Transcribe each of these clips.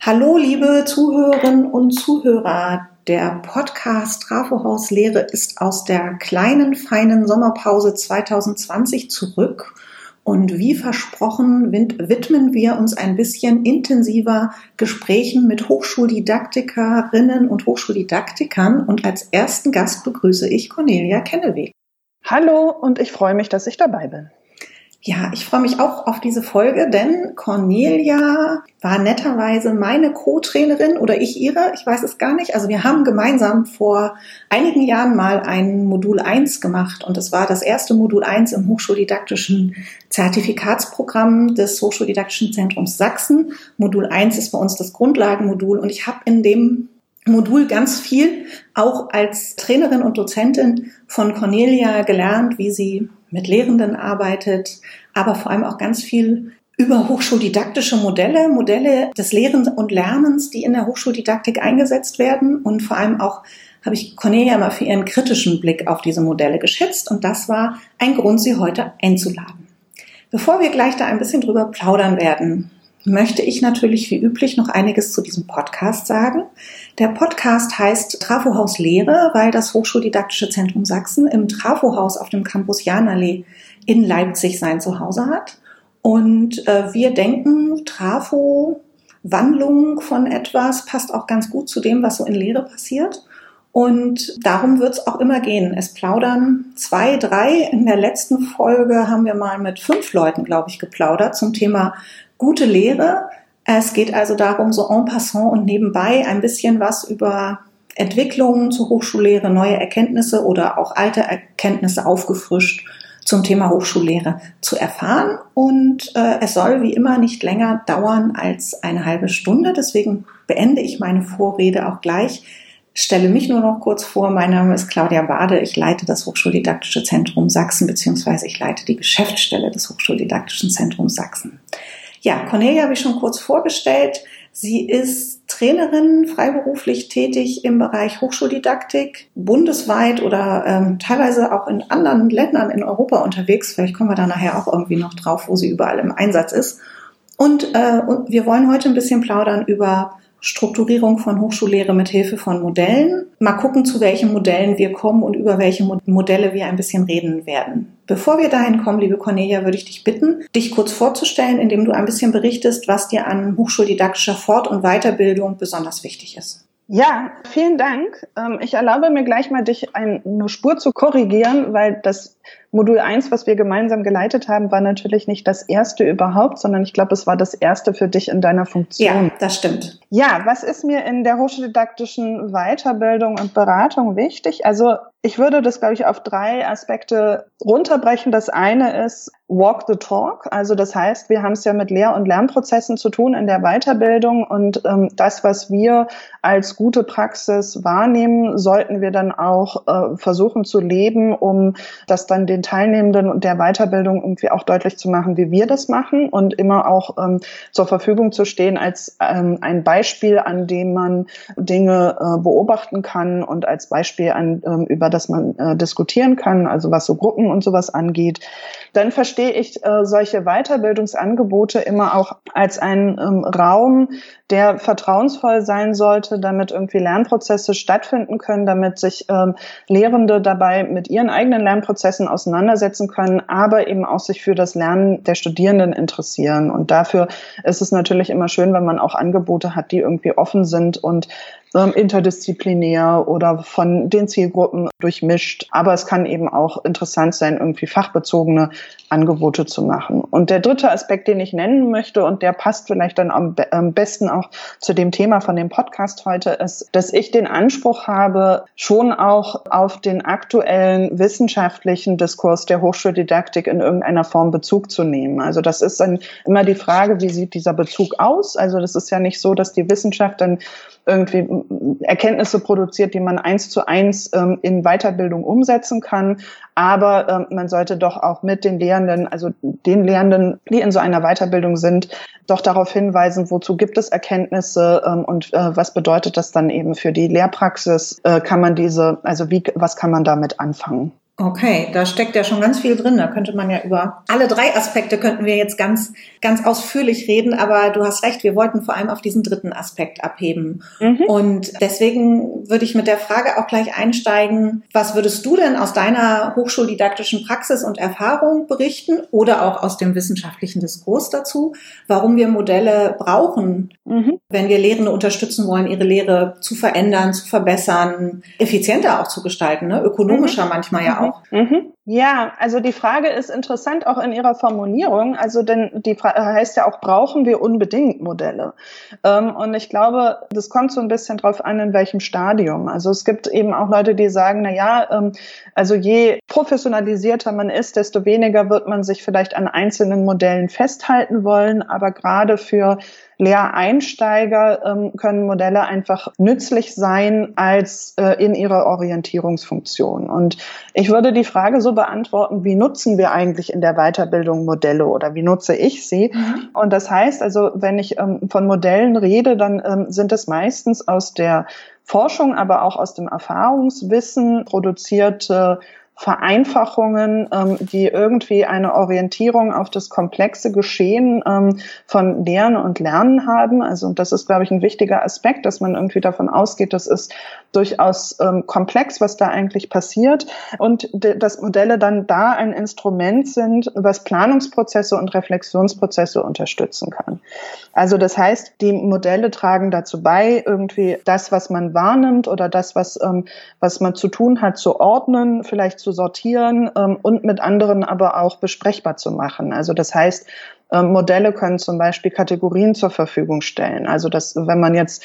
Hallo, liebe Zuhörerinnen und Zuhörer. Der Podcast Trafohaus Lehre ist aus der kleinen, feinen Sommerpause 2020 zurück. Und wie versprochen widmen wir uns ein bisschen intensiver Gesprächen mit Hochschuldidaktikerinnen und Hochschuldidaktikern. Und als ersten Gast begrüße ich Cornelia Kenneweg. Hallo und ich freue mich, dass ich dabei bin. Ja, ich freue mich auch auf diese Folge, denn Cornelia war netterweise meine Co-Trainerin oder ich ihre, ich weiß es gar nicht. Also wir haben gemeinsam vor einigen Jahren mal ein Modul 1 gemacht und es war das erste Modul 1 im hochschuldidaktischen Zertifikatsprogramm des Hochschuldidaktischen Zentrums Sachsen. Modul 1 ist bei uns das Grundlagenmodul und ich habe in dem Modul ganz viel auch als Trainerin und Dozentin von Cornelia gelernt, wie sie mit Lehrenden arbeitet, aber vor allem auch ganz viel über hochschuldidaktische Modelle, Modelle des Lehrens und Lernens, die in der Hochschuldidaktik eingesetzt werden. Und vor allem auch habe ich Cornelia mal für ihren kritischen Blick auf diese Modelle geschätzt. Und das war ein Grund, sie heute einzuladen. Bevor wir gleich da ein bisschen drüber plaudern werden, möchte ich natürlich wie üblich noch einiges zu diesem Podcast sagen. Der Podcast heißt Trafohaus Lehre, weil das Hochschuldidaktische Zentrum Sachsen im Trafohaus auf dem Campus Janallee in Leipzig sein Zuhause hat. Und äh, wir denken, Trafo, Wandlung von etwas passt auch ganz gut zu dem, was so in Lehre passiert. Und darum wird es auch immer gehen. Es plaudern zwei, drei. In der letzten Folge haben wir mal mit fünf Leuten, glaube ich, geplaudert zum Thema gute Lehre. Es geht also darum, so en passant und nebenbei ein bisschen was über Entwicklungen zur Hochschullehre, neue Erkenntnisse oder auch alte Erkenntnisse aufgefrischt zum Thema Hochschullehre zu erfahren. Und äh, es soll wie immer nicht länger dauern als eine halbe Stunde. Deswegen beende ich meine Vorrede auch gleich. Stelle mich nur noch kurz vor. Mein Name ist Claudia Bade. Ich leite das Hochschuldidaktische Zentrum Sachsen, beziehungsweise ich leite die Geschäftsstelle des Hochschuldidaktischen Zentrums Sachsen. Ja, Cornelia habe ich schon kurz vorgestellt. Sie ist Trainerin, freiberuflich tätig im Bereich Hochschuldidaktik, bundesweit oder ähm, teilweise auch in anderen Ländern in Europa unterwegs. Vielleicht kommen wir da nachher auch irgendwie noch drauf, wo sie überall im Einsatz ist. Und, äh, und wir wollen heute ein bisschen plaudern über Strukturierung von Hochschullehre mit Hilfe von Modellen. Mal gucken, zu welchen Modellen wir kommen und über welche Modelle wir ein bisschen reden werden. Bevor wir dahin kommen, liebe Cornelia, würde ich dich bitten, dich kurz vorzustellen, indem du ein bisschen berichtest, was dir an hochschuldidaktischer Fort- und Weiterbildung besonders wichtig ist. Ja, vielen Dank. Ähm, ich erlaube mir gleich mal, dich eine Spur zu korrigieren, weil das Modul 1, was wir gemeinsam geleitet haben, war natürlich nicht das erste überhaupt, sondern ich glaube, es war das erste für dich in deiner Funktion. Ja, das stimmt. Ja, was ist mir in der hochschuldidaktischen Weiterbildung und Beratung wichtig? Also ich würde das, glaube ich, auf drei Aspekte runterbrechen. Das eine ist Walk the Talk. Also das heißt, wir haben es ja mit Lehr- und Lernprozessen zu tun in der Weiterbildung und ähm, das, was wir als gute Praxis wahrnehmen, sollten wir dann auch äh, versuchen zu leben, um das dann den Teilnehmenden und der Weiterbildung irgendwie auch deutlich zu machen, wie wir das machen und immer auch ähm, zur Verfügung zu stehen als ähm, ein Beispiel, an dem man Dinge äh, beobachten kann und als Beispiel, an, ähm, über das man äh, diskutieren kann, also was so Gruppen und sowas angeht. Dann verstehe ich äh, solche Weiterbildungsangebote immer auch als einen ähm, Raum, der vertrauensvoll sein sollte, damit irgendwie Lernprozesse stattfinden können, damit sich ähm, Lehrende dabei mit ihren eigenen Lernprozessen auseinandersetzen können, aber eben auch sich für das Lernen der Studierenden interessieren. Und dafür ist es natürlich immer schön, wenn man auch Angebote hat, die irgendwie offen sind und ähm, interdisziplinär oder von den Zielgruppen durchmischt. Aber es kann eben auch interessant sein, irgendwie fachbezogene Angebote zu machen. Und der dritte Aspekt, den ich nennen möchte, und der passt vielleicht dann am, am besten auch zu dem Thema von dem Podcast heute, ist, dass ich den Anspruch habe, schon auch auf den aktuellen wissenschaftlichen Diskurs der Hochschuldidaktik in irgendeiner Form Bezug zu nehmen. Also das ist dann immer die Frage, wie sieht dieser Bezug aus? Also das ist ja nicht so, dass die Wissenschaft dann irgendwie Erkenntnisse produziert, die man eins zu eins ähm, in Weiterbildung umsetzen kann. Aber ähm, man sollte doch auch mit den Lehrenden, also den Lehrenden, die in so einer Weiterbildung sind, doch darauf hinweisen, wozu gibt es Erkenntnisse ähm, und äh, was bedeutet das dann eben für die Lehrpraxis? Äh, kann man diese, also wie, was kann man damit anfangen? Okay, da steckt ja schon ganz viel drin. Da könnte man ja über alle drei Aspekte könnten wir jetzt ganz, ganz ausführlich reden. Aber du hast recht, wir wollten vor allem auf diesen dritten Aspekt abheben. Mhm. Und deswegen würde ich mit der Frage auch gleich einsteigen. Was würdest du denn aus deiner hochschuldidaktischen Praxis und Erfahrung berichten oder auch aus dem wissenschaftlichen Diskurs dazu, warum wir Modelle brauchen, mhm. wenn wir Lehrende unterstützen wollen, ihre Lehre zu verändern, zu verbessern, effizienter auch zu gestalten, ne? ökonomischer mhm. manchmal ja auch auch. Mhm. Ja, also die Frage ist interessant auch in ihrer Formulierung. Also denn die Frage heißt ja auch, brauchen wir unbedingt Modelle? Ähm, und ich glaube, das kommt so ein bisschen drauf an, in welchem Stadium. Also es gibt eben auch Leute, die sagen, na ja, ähm, also je professionalisierter man ist, desto weniger wird man sich vielleicht an einzelnen Modellen festhalten wollen. Aber gerade für Lehreinsteiger ähm, können Modelle einfach nützlich sein als äh, in ihrer Orientierungsfunktion. Und ich würde die Frage so beantworten, wie nutzen wir eigentlich in der Weiterbildung Modelle oder wie nutze ich sie? Mhm. Und das heißt also, wenn ich ähm, von Modellen rede, dann ähm, sind es meistens aus der Forschung, aber auch aus dem Erfahrungswissen produzierte Vereinfachungen, ähm, die irgendwie eine Orientierung auf das komplexe Geschehen ähm, von Lehren und Lernen haben. Also das ist, glaube ich, ein wichtiger Aspekt, dass man irgendwie davon ausgeht, das ist durchaus ähm, komplex, was da eigentlich passiert und dass Modelle dann da ein Instrument sind, was Planungsprozesse und Reflexionsprozesse unterstützen kann. Also das heißt, die Modelle tragen dazu bei, irgendwie das, was man wahrnimmt oder das, was, ähm, was man zu tun hat, zu ordnen, vielleicht zu zu sortieren ähm, und mit anderen aber auch besprechbar zu machen. Also das heißt, ähm, Modelle können zum Beispiel Kategorien zur Verfügung stellen. Also dass, wenn man jetzt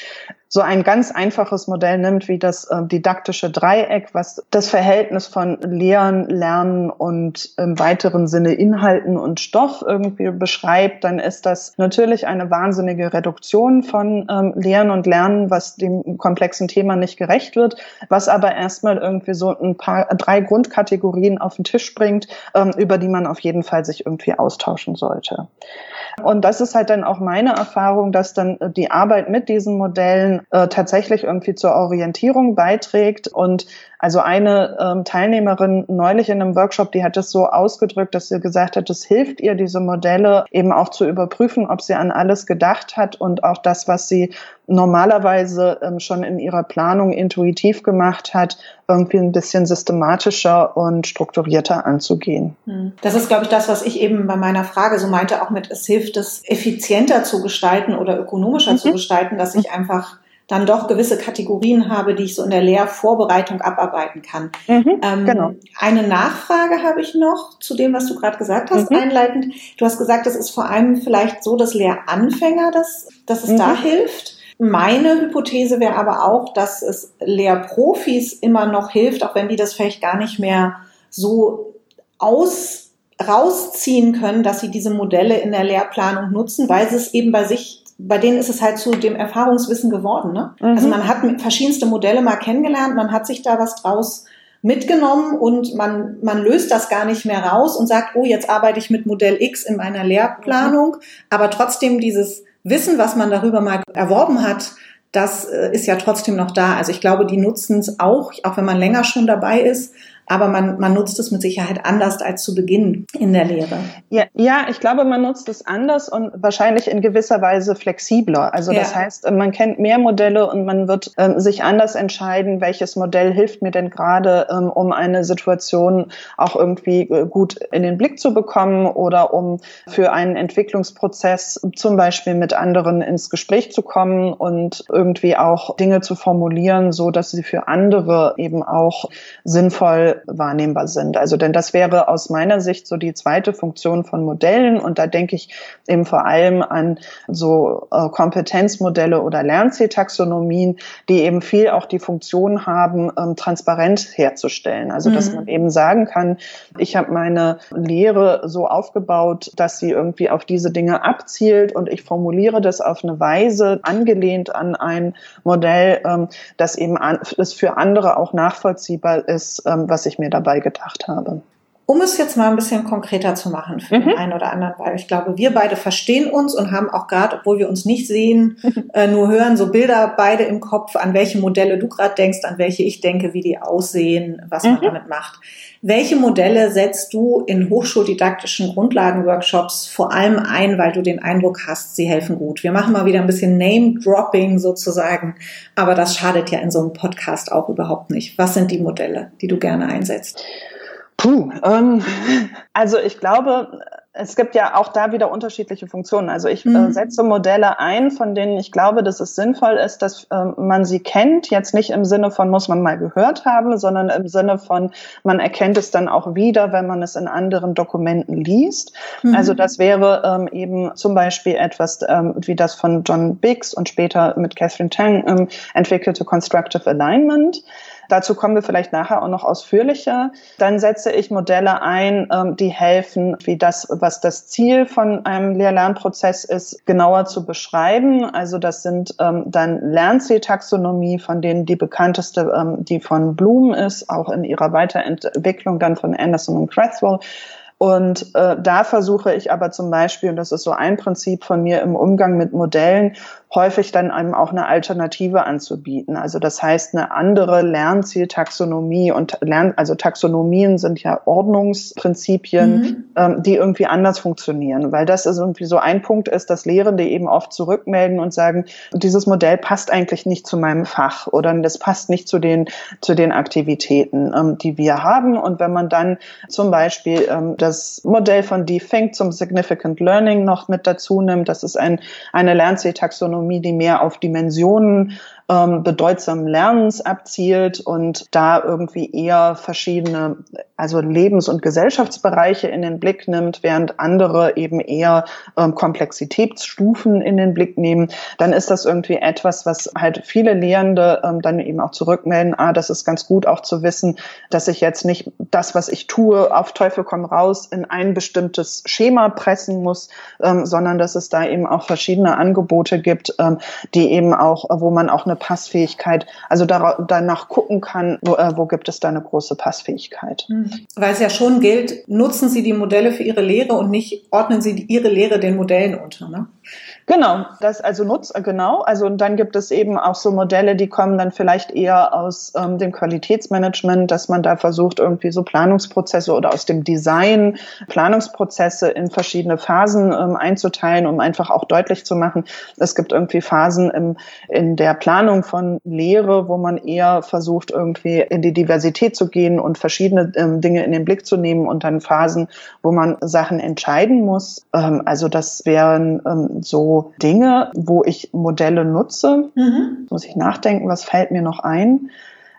so ein ganz einfaches Modell nimmt wie das äh, didaktische Dreieck, was das Verhältnis von Lehren, Lernen und im weiteren Sinne Inhalten und Stoff irgendwie beschreibt, dann ist das natürlich eine wahnsinnige Reduktion von ähm, Lehren und Lernen, was dem komplexen Thema nicht gerecht wird, was aber erstmal irgendwie so ein paar drei Grundkategorien auf den Tisch bringt, ähm, über die man auf jeden Fall sich irgendwie austauschen sollte. Und das ist halt dann auch meine Erfahrung, dass dann äh, die Arbeit mit diesen Modellen äh, tatsächlich irgendwie zur Orientierung beiträgt und also eine ähm, Teilnehmerin neulich in einem Workshop, die hat es so ausgedrückt, dass sie gesagt hat, es hilft ihr, diese Modelle eben auch zu überprüfen, ob sie an alles gedacht hat und auch das, was sie normalerweise ähm, schon in ihrer Planung intuitiv gemacht hat, irgendwie ein bisschen systematischer und strukturierter anzugehen. Hm. Das ist, glaube ich, das, was ich eben bei meiner Frage so meinte, auch mit, es hilft es effizienter zu gestalten oder ökonomischer mhm. zu gestalten, dass ich einfach dann doch gewisse Kategorien habe, die ich so in der Lehrvorbereitung abarbeiten kann. Mhm, ähm, genau. Eine Nachfrage habe ich noch zu dem, was du gerade gesagt hast, mhm. einleitend. Du hast gesagt, es ist vor allem vielleicht so, dass Lehranfänger, dass, dass es mhm. da hilft. Meine Hypothese wäre aber auch, dass es Lehrprofis immer noch hilft, auch wenn die das vielleicht gar nicht mehr so aus rausziehen können, dass sie diese Modelle in der Lehrplanung nutzen, weil sie es eben bei sich bei denen ist es halt zu dem Erfahrungswissen geworden. Ne? Mhm. Also man hat verschiedenste Modelle mal kennengelernt, man hat sich da was draus mitgenommen und man, man löst das gar nicht mehr raus und sagt, oh, jetzt arbeite ich mit Modell X in meiner Lehrplanung, mhm. aber trotzdem dieses Wissen, was man darüber mal erworben hat, das äh, ist ja trotzdem noch da. Also ich glaube, die nutzen es auch, auch wenn man länger schon dabei ist, aber man, man nutzt es mit Sicherheit anders als zu Beginn in der Lehre. Ja, ja, ich glaube, man nutzt es anders und wahrscheinlich in gewisser Weise flexibler. Also ja. das heißt, man kennt mehr Modelle und man wird ähm, sich anders entscheiden, welches Modell hilft mir denn gerade, ähm, um eine Situation auch irgendwie äh, gut in den Blick zu bekommen oder um für einen Entwicklungsprozess zum Beispiel mit anderen ins Gespräch zu kommen und irgendwie auch Dinge zu formulieren, so dass sie für andere eben auch sinnvoll wahrnehmbar sind. Also denn das wäre aus meiner Sicht so die zweite Funktion von Modellen und da denke ich eben vor allem an so äh, Kompetenzmodelle oder Lernzieltaxonomien, die eben viel auch die Funktion haben, ähm, transparent herzustellen. Also dass mhm. man eben sagen kann, ich habe meine Lehre so aufgebaut, dass sie irgendwie auf diese Dinge abzielt und ich formuliere das auf eine Weise angelehnt an ein Modell, ähm, das eben an, das für andere auch nachvollziehbar ist, ähm, was ich mir dabei gedacht habe. Um es jetzt mal ein bisschen konkreter zu machen für mhm. den einen oder anderen, weil ich glaube, wir beide verstehen uns und haben auch gerade, obwohl wir uns nicht sehen, äh, nur hören, so Bilder beide im Kopf, an welche Modelle du gerade denkst, an welche ich denke, wie die aussehen, was man mhm. damit macht. Welche Modelle setzt du in hochschuldidaktischen Grundlagenworkshops vor allem ein, weil du den Eindruck hast, sie helfen gut? Wir machen mal wieder ein bisschen Name-Dropping sozusagen, aber das schadet ja in so einem Podcast auch überhaupt nicht. Was sind die Modelle, die du gerne einsetzt? Puh, ähm, also ich glaube, es gibt ja auch da wieder unterschiedliche Funktionen. Also ich äh, mhm. äh, setze Modelle ein, von denen ich glaube, dass es sinnvoll ist, dass äh, man sie kennt. Jetzt nicht im Sinne von muss man mal gehört haben, sondern im Sinne von man erkennt es dann auch wieder, wenn man es in anderen Dokumenten liest. Mhm. Also das wäre ähm, eben zum Beispiel etwas ähm, wie das von John Biggs und später mit Catherine Tang ähm, entwickelte Constructive Alignment. Dazu kommen wir vielleicht nachher auch noch ausführlicher. Dann setze ich Modelle ein, ähm, die helfen, wie das, was das Ziel von einem Lehr-Lernprozess ist, genauer zu beschreiben. Also das sind ähm, dann Lernzieltaxonomie, von denen die bekannteste, ähm, die von Bloom ist, auch in ihrer Weiterentwicklung dann von Anderson und Cresswell. Und äh, da versuche ich aber zum Beispiel, und das ist so ein Prinzip von mir im Umgang mit Modellen, häufig dann einem auch eine Alternative anzubieten. Also das heißt eine andere Lernzieltaxonomie und Lern, also Taxonomien sind ja Ordnungsprinzipien, mhm. ähm, die irgendwie anders funktionieren, weil das ist irgendwie so ein Punkt ist, dass Lehrende eben oft zurückmelden und sagen, dieses Modell passt eigentlich nicht zu meinem Fach oder das passt nicht zu den zu den Aktivitäten, ähm, die wir haben. Und wenn man dann zum Beispiel ähm, das Modell von Defink zum Significant Learning noch mit dazu nimmt, das ist ein, eine Lernzieltaxonomie Ökonomie, die mehr auf Dimensionen ähm, bedeutsamen Lernens abzielt und da irgendwie eher verschiedene, also Lebens- und Gesellschaftsbereiche in den Blick nimmt, während andere eben eher ähm, Komplexitätsstufen in den Blick nehmen, dann ist das irgendwie etwas, was halt viele Lehrende ähm, dann eben auch zurückmelden, ah, das ist ganz gut auch zu wissen, dass ich jetzt nicht das, was ich tue, auf Teufel komm raus in ein bestimmtes Schema pressen muss, ähm, sondern dass es da eben auch verschiedene Angebote gibt, ähm, die eben auch, wo man auch eine eine Passfähigkeit, also danach gucken kann, wo, äh, wo gibt es da eine große Passfähigkeit. Mhm. Weil es ja schon gilt, nutzen Sie die Modelle für Ihre Lehre und nicht ordnen Sie Ihre Lehre den Modellen unter. Ne? Genau, das also nutzt genau. Also und dann gibt es eben auch so Modelle, die kommen dann vielleicht eher aus ähm, dem Qualitätsmanagement, dass man da versucht irgendwie so Planungsprozesse oder aus dem Design Planungsprozesse in verschiedene Phasen ähm, einzuteilen, um einfach auch deutlich zu machen, es gibt irgendwie Phasen im, in der Planung von Lehre, wo man eher versucht irgendwie in die Diversität zu gehen und verschiedene ähm, Dinge in den Blick zu nehmen und dann Phasen, wo man Sachen entscheiden muss. Ähm, also das wären ähm, so Dinge, wo ich Modelle nutze. Mhm. Muss ich nachdenken, was fällt mir noch ein?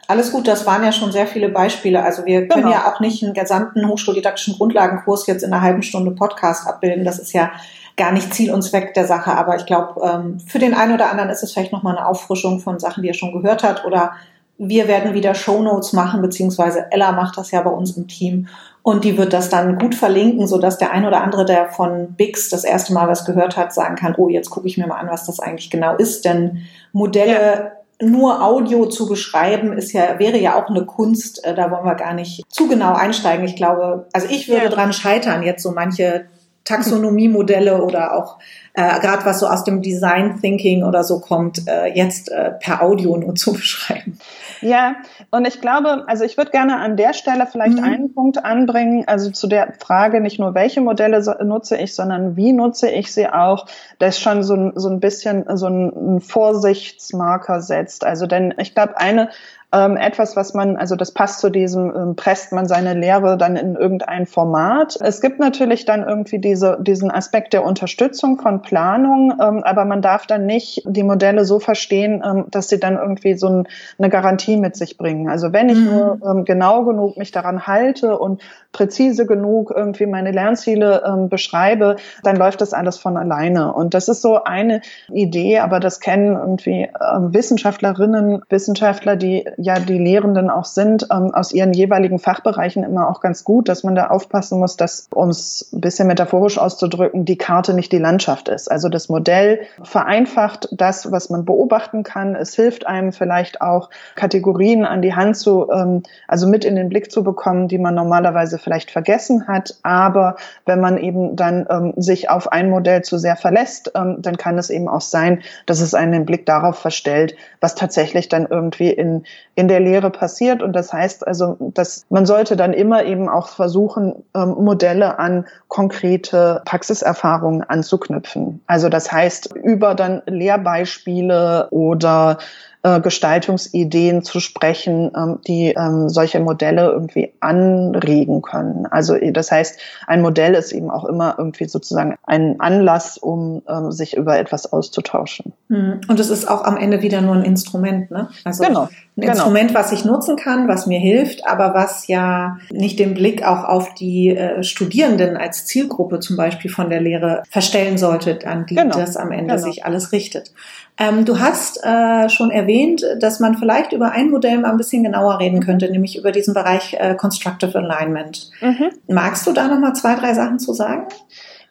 Alles gut, das waren ja schon sehr viele Beispiele. Also wir können genau. ja auch nicht einen gesamten hochschuldidaktischen Grundlagenkurs jetzt in einer halben Stunde Podcast abbilden. Das ist ja gar nicht Ziel und Zweck der Sache. Aber ich glaube, ähm, für den einen oder anderen ist es vielleicht nochmal eine Auffrischung von Sachen, die er schon gehört hat. Oder wir werden wieder Shownotes machen, beziehungsweise Ella macht das ja bei uns im Team. Und die wird das dann gut verlinken, so dass der ein oder andere, der von Bix das erste Mal was gehört hat, sagen kann, oh, jetzt gucke ich mir mal an, was das eigentlich genau ist. Denn Modelle ja. nur Audio zu beschreiben, ist ja, wäre ja auch eine Kunst. Äh, da wollen wir gar nicht zu genau einsteigen. Ich glaube, also ich würde ja. dran scheitern, jetzt so manche Taxonomiemodelle oder auch äh, gerade was so aus dem Design Thinking oder so kommt, äh, jetzt äh, per Audio nur zu beschreiben. Ja, und ich glaube, also ich würde gerne an der Stelle vielleicht mhm. einen Punkt anbringen, also zu der Frage nicht nur, welche Modelle so, nutze ich, sondern wie nutze ich sie auch, das schon so, so ein bisschen so ein, ein Vorsichtsmarker setzt. Also denn ich glaube, eine ähm, etwas, was man, also das passt zu diesem, ähm, presst man seine Lehre dann in irgendein Format. Es gibt natürlich dann irgendwie diese, diesen Aspekt der Unterstützung von Planung, ähm, aber man darf dann nicht die Modelle so verstehen, ähm, dass sie dann irgendwie so ein, eine Garantie mit sich bringen. Also wenn ich mhm. nur ähm, genau genug mich daran halte und präzise genug irgendwie meine Lernziele ähm, beschreibe, dann läuft das alles von alleine. Und das ist so eine Idee, aber das kennen irgendwie Wissenschaftlerinnen, Wissenschaftler, die ja die Lehrenden auch sind, ähm, aus ihren jeweiligen Fachbereichen immer auch ganz gut, dass man da aufpassen muss, dass, um ein bisschen metaphorisch auszudrücken, die Karte nicht die Landschaft ist. Also das Modell vereinfacht das, was man beobachten kann. Es hilft einem vielleicht auch, Kategorien an die Hand zu, ähm, also mit in den Blick zu bekommen, die man normalerweise vielleicht vergessen hat. Aber wenn man eben dann ähm, sich auf ein Modell zu sehr verlässt, ähm, dann kann es eben auch sein, dass es einen den Blick darauf verstellt, was tatsächlich dann irgendwie in, in der Lehre passiert. Und das heißt also, dass man sollte dann immer eben auch versuchen, ähm, Modelle an konkrete Praxiserfahrungen anzuknüpfen. Also das heißt, über dann Lehrbeispiele oder äh, Gestaltungsideen zu sprechen, ähm, die ähm, solche Modelle irgendwie anregen können. Also das heißt, ein Modell ist eben auch immer irgendwie sozusagen ein Anlass, um sich über etwas auszutauschen. Hm. Und es ist auch am Ende wieder nur ein Instrument, ne? Also genau, ein genau. Instrument, was ich nutzen kann, was mir hilft, aber was ja nicht den Blick auch auf die äh, Studierenden als Zielgruppe zum Beispiel von der Lehre verstellen sollte, an die genau, das am Ende genau. sich alles richtet. Ähm, du hast äh, schon erwähnt, dass man vielleicht über ein Modell mal ein bisschen genauer reden könnte, nämlich über diesen Bereich äh, Constructive Alignment. Mhm. Magst du da noch mal zwei, drei Sachen zu sagen?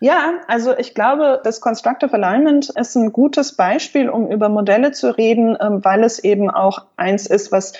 Ja, also ich glaube, das Constructive Alignment ist ein gutes Beispiel, um über Modelle zu reden, ähm, weil es eben auch eins ist, was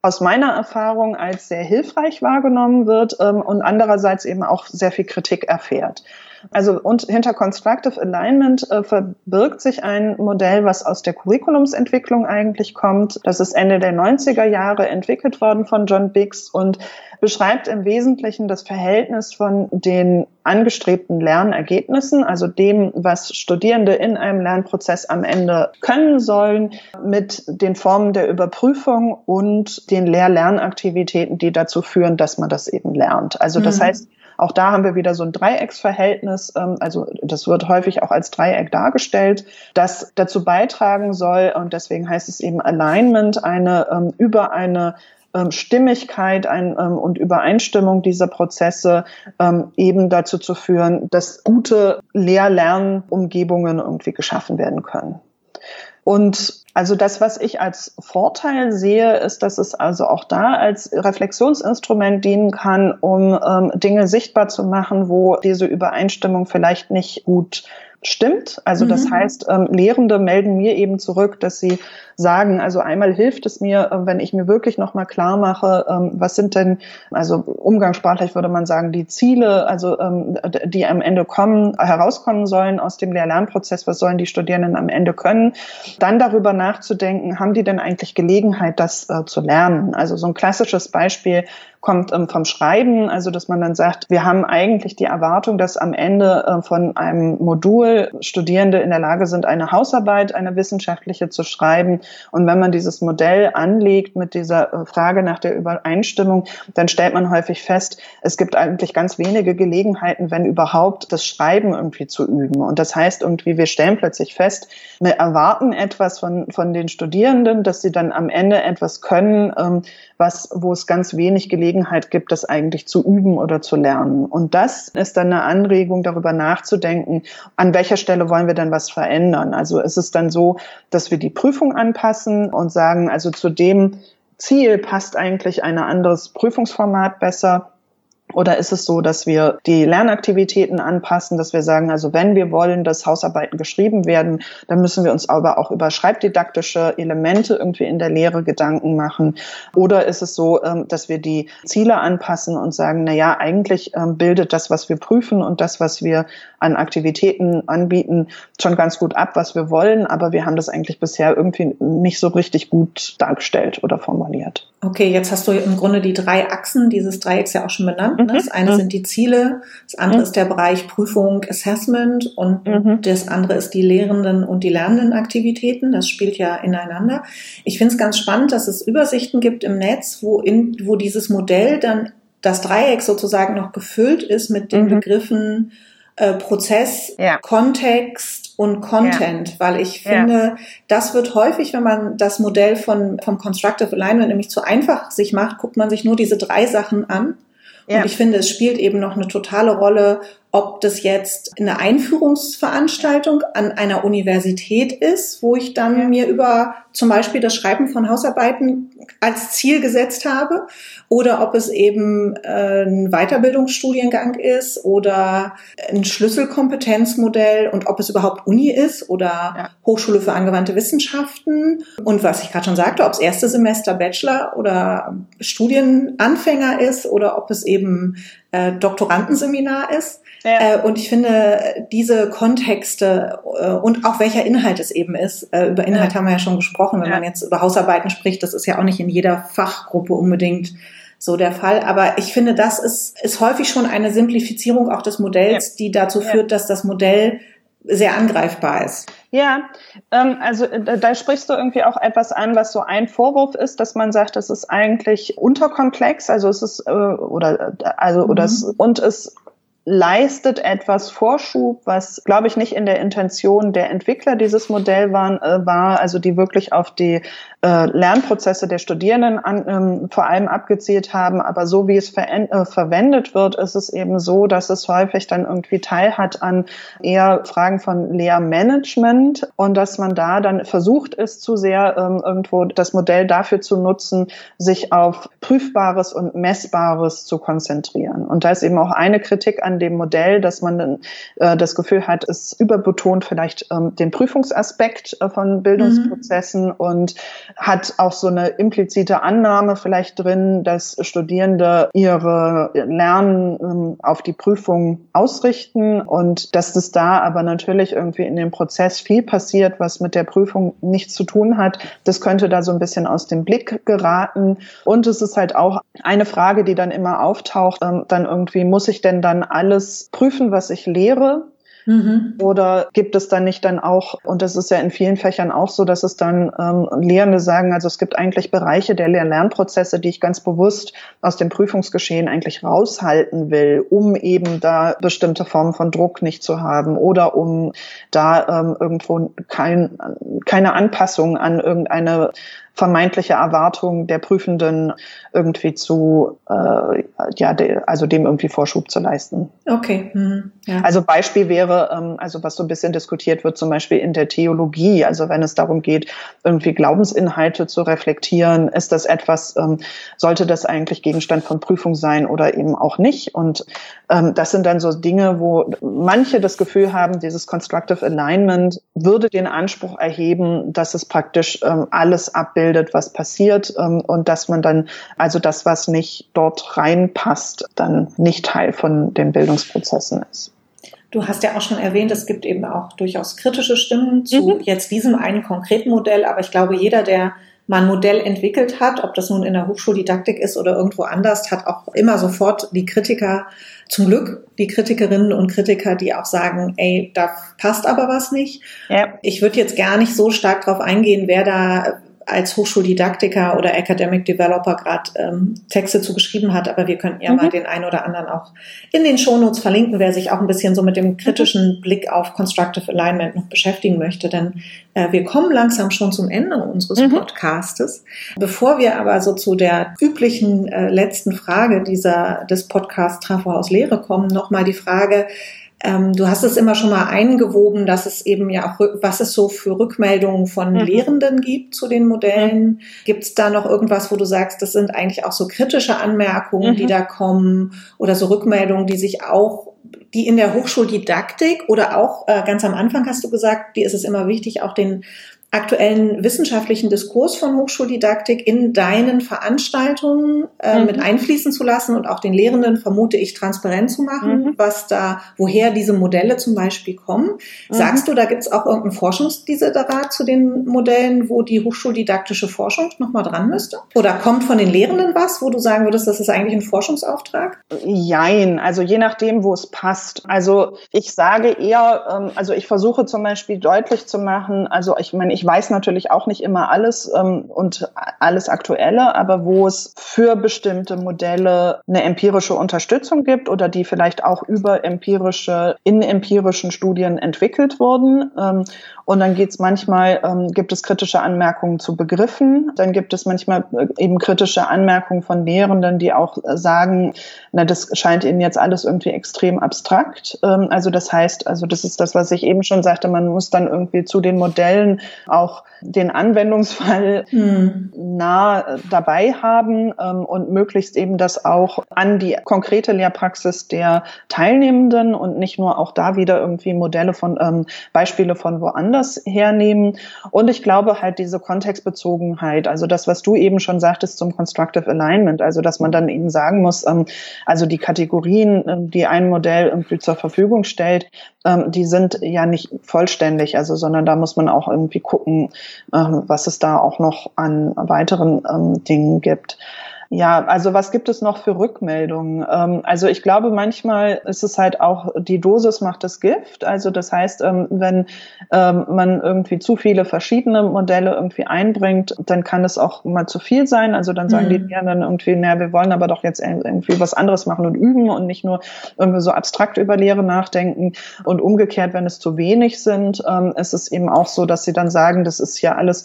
aus meiner Erfahrung als sehr hilfreich wahrgenommen wird ähm, und andererseits eben auch sehr viel Kritik erfährt. Also und hinter Constructive Alignment äh, verbirgt sich ein Modell, was aus der Curriculumsentwicklung eigentlich kommt. Das ist Ende der 90er Jahre entwickelt worden von John Biggs und beschreibt im Wesentlichen das Verhältnis von den angestrebten Lernergebnissen, also dem, was Studierende in einem Lernprozess am Ende können sollen, mit den Formen der Überprüfung und den Lehr-Lernaktivitäten, die dazu führen, dass man das eben lernt. Also das mhm. heißt, auch da haben wir wieder so ein Dreiecksverhältnis, ähm, also das wird häufig auch als Dreieck dargestellt, das dazu beitragen soll, und deswegen heißt es eben Alignment, eine ähm, über eine ähm, Stimmigkeit und Übereinstimmung dieser Prozesse eben dazu zu führen, dass gute Lehr-Lernumgebungen irgendwie geschaffen werden können. Und also das, was ich als Vorteil sehe, ist, dass es also auch da als Reflexionsinstrument dienen kann, um ähm, Dinge sichtbar zu machen, wo diese Übereinstimmung vielleicht nicht gut stimmt. Also das mhm. heißt, ähm, Lehrende melden mir eben zurück, dass sie sagen, also einmal hilft es mir, äh, wenn ich mir wirklich nochmal klar mache, ähm, was sind denn, also umgangssprachlich würde man sagen, die Ziele, also ähm, die am Ende kommen, herauskommen sollen aus dem Lehr-Lernprozess, was sollen die Studierenden am Ende können, dann darüber nachzudenken, haben die denn eigentlich Gelegenheit, das äh, zu lernen? Also so ein klassisches Beispiel kommt ähm, vom Schreiben, also dass man dann sagt, wir haben eigentlich die Erwartung, dass am Ende äh, von einem Modul Studierende in der Lage sind, eine Hausarbeit, eine wissenschaftliche zu schreiben. Und wenn man dieses Modell anlegt mit dieser äh, Frage nach der Übereinstimmung, dann stellt man häufig fest, es gibt eigentlich ganz wenige Gelegenheiten, wenn überhaupt, das Schreiben irgendwie zu üben. Und das heißt irgendwie, wir stellen plötzlich fest, wir erwarten etwas von, von den Studierenden, dass sie dann am Ende etwas können, ähm, was, wo es ganz wenig Gelegenheit gibt, das eigentlich zu üben oder zu lernen. Und das ist dann eine Anregung, darüber nachzudenken, an welcher Stelle wollen wir dann was verändern. Also ist es dann so, dass wir die Prüfung anpassen und sagen, also zu dem Ziel passt eigentlich ein anderes Prüfungsformat besser oder ist es so, dass wir die Lernaktivitäten anpassen, dass wir sagen, also wenn wir wollen, dass Hausarbeiten geschrieben werden, dann müssen wir uns aber auch über schreibdidaktische Elemente irgendwie in der Lehre Gedanken machen? Oder ist es so, ähm, dass wir die Ziele anpassen und sagen, na ja, eigentlich ähm, bildet das, was wir prüfen und das, was wir an Aktivitäten anbieten, schon ganz gut ab, was wir wollen, aber wir haben das eigentlich bisher irgendwie nicht so richtig gut dargestellt oder formuliert. Okay, jetzt hast du im Grunde die drei Achsen dieses Dreiecks ja auch schon benannt. Ne? Mhm. Das eine mhm. sind die Ziele, das andere mhm. ist der Bereich Prüfung, Assessment und mhm. das andere ist die Lehrenden und die lernenden Aktivitäten. Das spielt ja ineinander. Ich finde es ganz spannend, dass es Übersichten gibt im Netz, wo, in, wo dieses Modell dann das Dreieck sozusagen noch gefüllt ist mit den mhm. Begriffen äh, Prozess, ja. Kontext und Content, ja. weil ich finde, ja. das wird häufig, wenn man das Modell von, vom Constructive Alignment nämlich zu einfach sich macht, guckt man sich nur diese drei Sachen an. Und ich finde, es spielt eben noch eine totale Rolle, ob das jetzt eine Einführungsveranstaltung an einer Universität ist, wo ich dann mir über zum Beispiel das Schreiben von Hausarbeiten als Ziel gesetzt habe, oder ob es eben äh, ein Weiterbildungsstudiengang ist oder ein Schlüsselkompetenzmodell und ob es überhaupt Uni ist oder ja. Hochschule für angewandte Wissenschaften. Und was ich gerade schon sagte, ob es erste Semester Bachelor oder Studienanfänger ist oder ob es eben äh, Doktorandenseminar ist. Ja. Äh, und ich finde, diese Kontexte äh, und auch welcher Inhalt es eben ist, äh, über Inhalt ja. haben wir ja schon gesprochen, wenn ja. man jetzt über Hausarbeiten spricht, das ist ja auch nicht in jeder Fachgruppe unbedingt so der Fall. Aber ich finde, das ist, ist häufig schon eine Simplifizierung auch des Modells, die dazu führt, dass das Modell sehr angreifbar ist. Ja, ähm, also äh, da sprichst du irgendwie auch etwas an, was so ein Vorwurf ist, dass man sagt, das ist eigentlich unterkomplex, also es ist äh, oder äh, also mhm. oder es, und es leistet etwas Vorschub, was, glaube ich, nicht in der Intention der Entwickler dieses Modell waren, äh, war, also die wirklich auf die äh, Lernprozesse der Studierenden an, ähm, vor allem abgezielt haben. Aber so wie es äh, verwendet wird, ist es eben so, dass es häufig dann irgendwie Teil hat an eher Fragen von Lehrmanagement und dass man da dann versucht ist, zu sehr ähm, irgendwo das Modell dafür zu nutzen, sich auf Prüfbares und Messbares zu konzentrieren. Und da ist eben auch eine Kritik an dem Modell, dass man äh, das Gefühl hat, es überbetont vielleicht ähm, den Prüfungsaspekt äh, von Bildungsprozessen mhm. und hat auch so eine implizite Annahme vielleicht drin, dass Studierende ihre Lernen ähm, auf die Prüfung ausrichten und dass das da aber natürlich irgendwie in dem Prozess viel passiert, was mit der Prüfung nichts zu tun hat. Das könnte da so ein bisschen aus dem Blick geraten. Und es ist halt auch eine Frage, die dann immer auftaucht, ähm, dann irgendwie muss ich denn dann alles prüfen, was ich lehre? Mhm. Oder gibt es dann nicht dann auch, und das ist ja in vielen Fächern auch so, dass es dann ähm, Lehrende sagen, also es gibt eigentlich Bereiche der Lehr-Lernprozesse, die ich ganz bewusst aus dem Prüfungsgeschehen eigentlich raushalten will, um eben da bestimmte Formen von Druck nicht zu haben oder um da ähm, irgendwo kein, keine Anpassung an irgendeine vermeintliche Erwartung der Prüfenden irgendwie zu, äh, ja, de, also dem irgendwie Vorschub zu leisten. Okay. Mhm. Ja. Also Beispiel wäre, ähm, also was so ein bisschen diskutiert wird, zum Beispiel in der Theologie, also wenn es darum geht, irgendwie Glaubensinhalte zu reflektieren, ist das etwas, ähm, sollte das eigentlich Gegenstand von Prüfung sein oder eben auch nicht? Und ähm, das sind dann so Dinge, wo manche das Gefühl haben, dieses Constructive Alignment würde den Anspruch erheben, dass es praktisch ähm, alles abbildet, was passiert ähm, und dass man dann also das, was nicht dort reinpasst, dann nicht Teil von den Bildungsprozessen ist. Du hast ja auch schon erwähnt, es gibt eben auch durchaus kritische Stimmen zu mhm. jetzt diesem einen konkreten Modell, aber ich glaube, jeder, der mal ein Modell entwickelt hat, ob das nun in der Hochschuldidaktik ist oder irgendwo anders, hat auch immer sofort die Kritiker, zum Glück die Kritikerinnen und Kritiker, die auch sagen, ey, da passt aber was nicht. Ja. Ich würde jetzt gar nicht so stark darauf eingehen, wer da als Hochschuldidaktiker oder Academic Developer gerade ähm, Texte zugeschrieben hat, aber wir könnten ja mhm. mal den einen oder anderen auch in den Shownotes verlinken, wer sich auch ein bisschen so mit dem kritischen mhm. Blick auf Constructive Alignment noch beschäftigen möchte, denn äh, wir kommen langsam schon zum Ende unseres mhm. Podcastes. Bevor wir aber so zu der üblichen äh, letzten Frage dieser des Podcasts Trafo aus Lehre kommen, nochmal die Frage, ähm, du hast es immer schon mal eingewoben, dass es eben ja auch, was es so für Rückmeldungen von mhm. Lehrenden gibt zu den Modellen. Mhm. Gibt es da noch irgendwas, wo du sagst, das sind eigentlich auch so kritische Anmerkungen, mhm. die da kommen oder so Rückmeldungen, die sich auch die in der Hochschuldidaktik oder auch äh, ganz am Anfang hast du gesagt, die ist es immer wichtig, auch den aktuellen wissenschaftlichen Diskurs von Hochschuldidaktik in deinen Veranstaltungen äh, mhm. mit einfließen zu lassen und auch den Lehrenden, vermute ich, transparent zu machen, mhm. was da, woher diese Modelle zum Beispiel kommen. Mhm. Sagst du, da gibt es auch irgendeinen Forschungsdesiderat zu den Modellen, wo die hochschuldidaktische Forschung nochmal dran müsste? Oder kommt von den Lehrenden was, wo du sagen würdest, das ist eigentlich ein Forschungsauftrag? Jein, also je nachdem, wo es passt. Also ich sage eher, ähm, also ich versuche zum Beispiel deutlich zu machen, also ich meine, ich ich weiß natürlich auch nicht immer alles ähm, und alles Aktuelle, aber wo es für bestimmte Modelle eine empirische Unterstützung gibt oder die vielleicht auch über empirische, in empirischen Studien entwickelt wurden. Ähm, und dann geht es manchmal, ähm, gibt es kritische Anmerkungen zu Begriffen. Dann gibt es manchmal äh, eben kritische Anmerkungen von Lehrenden, die auch äh, sagen, na, das scheint ihnen jetzt alles irgendwie extrem abstrakt. Ähm, also das heißt, also das ist das, was ich eben schon sagte, man muss dann irgendwie zu den Modellen auch den Anwendungsfall mhm. nah dabei haben ähm, und möglichst eben das auch an die konkrete Lehrpraxis der Teilnehmenden und nicht nur auch da wieder irgendwie Modelle von ähm, Beispiele von woanders hernehmen. Und ich glaube halt diese Kontextbezogenheit, also das, was du eben schon sagtest zum Constructive Alignment, also dass man dann eben sagen muss, ähm, also die Kategorien, ähm, die ein Modell irgendwie zur Verfügung stellt, ähm, die sind ja nicht vollständig, also sondern da muss man auch irgendwie gucken, ähm, was es da auch noch an weiteren ähm, Dingen gibt. Ja, also was gibt es noch für Rückmeldungen? Ähm, also ich glaube, manchmal ist es halt auch, die Dosis macht das Gift. Also das heißt, ähm, wenn ähm, man irgendwie zu viele verschiedene Modelle irgendwie einbringt, dann kann es auch mal zu viel sein. Also dann sagen mhm. die ja dann irgendwie, naja, wir wollen aber doch jetzt irgendwie was anderes machen und üben und nicht nur irgendwie so abstrakt über Lehre nachdenken. Und umgekehrt, wenn es zu wenig sind, ist es eben auch so, dass sie dann sagen, das ist ja alles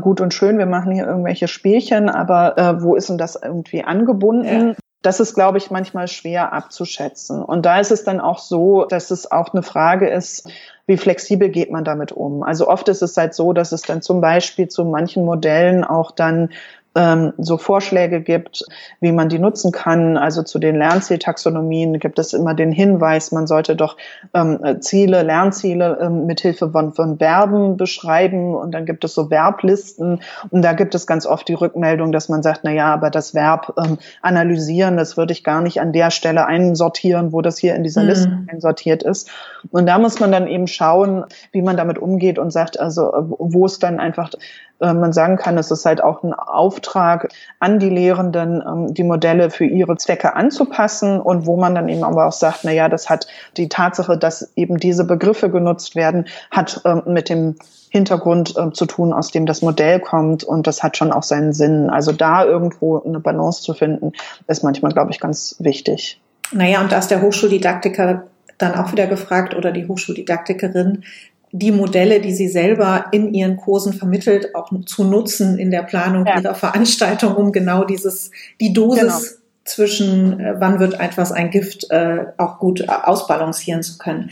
gut und schön, wir machen hier irgendwelche Spielchen, aber äh, wo ist denn das irgendwie angebunden. Ja. Das ist, glaube ich, manchmal schwer abzuschätzen. Und da ist es dann auch so, dass es auch eine Frage ist, wie flexibel geht man damit um? Also oft ist es halt so, dass es dann zum Beispiel zu manchen Modellen auch dann ähm, so Vorschläge gibt, wie man die nutzen kann. Also zu den Lernzieltaxonomien gibt es immer den Hinweis, man sollte doch ähm, Ziele, Lernziele ähm, mithilfe von, von Verben beschreiben und dann gibt es so Verblisten und da gibt es ganz oft die Rückmeldung, dass man sagt, na ja, aber das Verb ähm, analysieren, das würde ich gar nicht an der Stelle einsortieren, wo das hier in dieser mhm. Liste einsortiert ist. Und da muss man dann eben schauen, wie man damit umgeht und sagt, also wo es dann einfach äh, man sagen kann, es ist halt auch ein Auftrag an die Lehrenden, ähm, die Modelle für ihre Zwecke anzupassen und wo man dann eben aber auch sagt, na ja, das hat die Tatsache, dass eben diese Begriffe genutzt werden, hat ähm, mit dem Hintergrund äh, zu tun, aus dem das Modell kommt und das hat schon auch seinen Sinn. Also da irgendwo eine Balance zu finden, ist manchmal, glaube ich, ganz wichtig. Naja, und da ist der Hochschuldidaktiker dann auch wieder gefragt oder die Hochschuldidaktikerin, die Modelle, die sie selber in ihren Kursen vermittelt, auch zu nutzen in der Planung ja. ihrer Veranstaltung, um genau dieses, die Dosis genau. Zwischen, äh, wann wird etwas ein Gift, äh, auch gut äh, ausbalancieren zu können.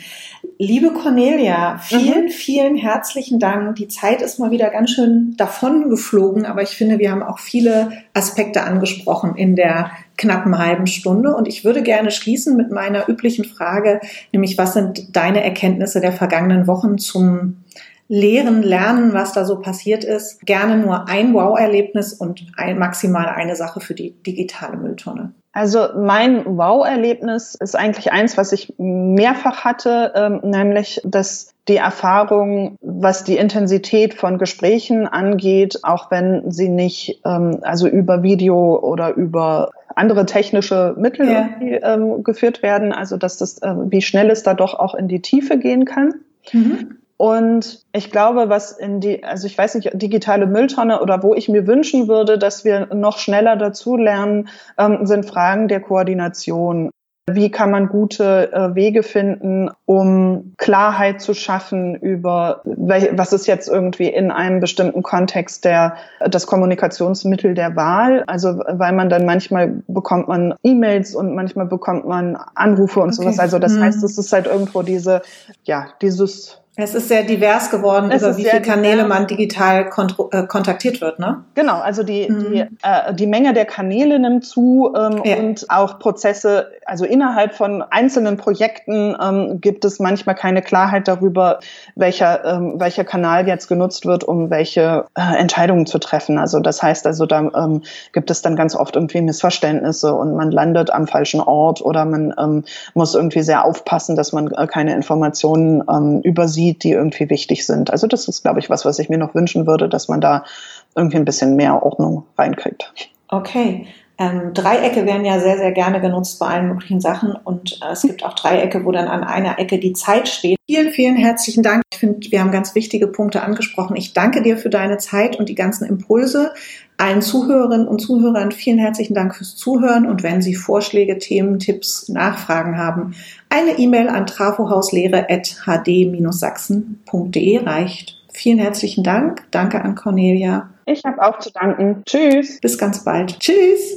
Liebe Cornelia, vielen, mhm. vielen herzlichen Dank. Die Zeit ist mal wieder ganz schön davon geflogen, aber ich finde, wir haben auch viele Aspekte angesprochen in der knappen halben Stunde. Und ich würde gerne schließen mit meiner üblichen Frage, nämlich was sind deine Erkenntnisse der vergangenen Wochen zum Lehren, Lernen, was da so passiert ist? Gerne nur ein Wow-Erlebnis und ein, maximal eine Sache für die digitale Mülltonne. Also mein Wow-Erlebnis ist eigentlich eins, was ich mehrfach hatte, ähm, nämlich dass die Erfahrung, was die Intensität von Gesprächen angeht, auch wenn sie nicht ähm, also über Video oder über andere technische Mittel ja. ähm, geführt werden, also dass das, äh, wie schnell es da doch auch in die Tiefe gehen kann. Mhm. Und ich glaube, was in die, also ich weiß nicht, digitale Mülltonne oder wo ich mir wünschen würde, dass wir noch schneller dazu lernen, ähm, sind Fragen der Koordination. Wie kann man gute äh, Wege finden, um Klarheit zu schaffen über, was ist jetzt irgendwie in einem bestimmten Kontext der, das Kommunikationsmittel der Wahl? Also, weil man dann manchmal bekommt man E-Mails und manchmal bekommt man Anrufe und okay. sowas. Also, das hm. heißt, es ist halt irgendwo diese, ja, dieses es ist sehr divers geworden, es über wie viele Kanäle man digital äh, kontaktiert wird, ne? Genau, also die, mhm. die, äh, die Menge der Kanäle nimmt zu ähm, ja. und auch Prozesse, also innerhalb von einzelnen Projekten ähm, gibt es manchmal keine Klarheit darüber, welcher, ähm, welcher Kanal jetzt genutzt wird, um welche äh, Entscheidungen zu treffen. Also das heißt also, da ähm, gibt es dann ganz oft irgendwie Missverständnisse und man landet am falschen Ort oder man ähm, muss irgendwie sehr aufpassen, dass man äh, keine Informationen ähm, übersieht die irgendwie wichtig sind. Also das ist, glaube ich, was, was ich mir noch wünschen würde, dass man da irgendwie ein bisschen mehr Ordnung reinkriegt. Okay. Ähm, Dreiecke werden ja sehr, sehr gerne genutzt bei allen möglichen Sachen und äh, es gibt auch Dreiecke, wo dann an einer Ecke die Zeit steht. Vielen, vielen herzlichen Dank. Ich finde, wir haben ganz wichtige Punkte angesprochen. Ich danke dir für deine Zeit und die ganzen Impulse. Allen Zuhörerinnen und Zuhörern vielen herzlichen Dank fürs Zuhören und wenn Sie Vorschläge, Themen, Tipps, Nachfragen haben, eine E-Mail an trafohauslehre.hd-sachsen.de reicht. Vielen herzlichen Dank. Danke an Cornelia. Ich habe auch zu danken. Tschüss. Bis ganz bald. Tschüss.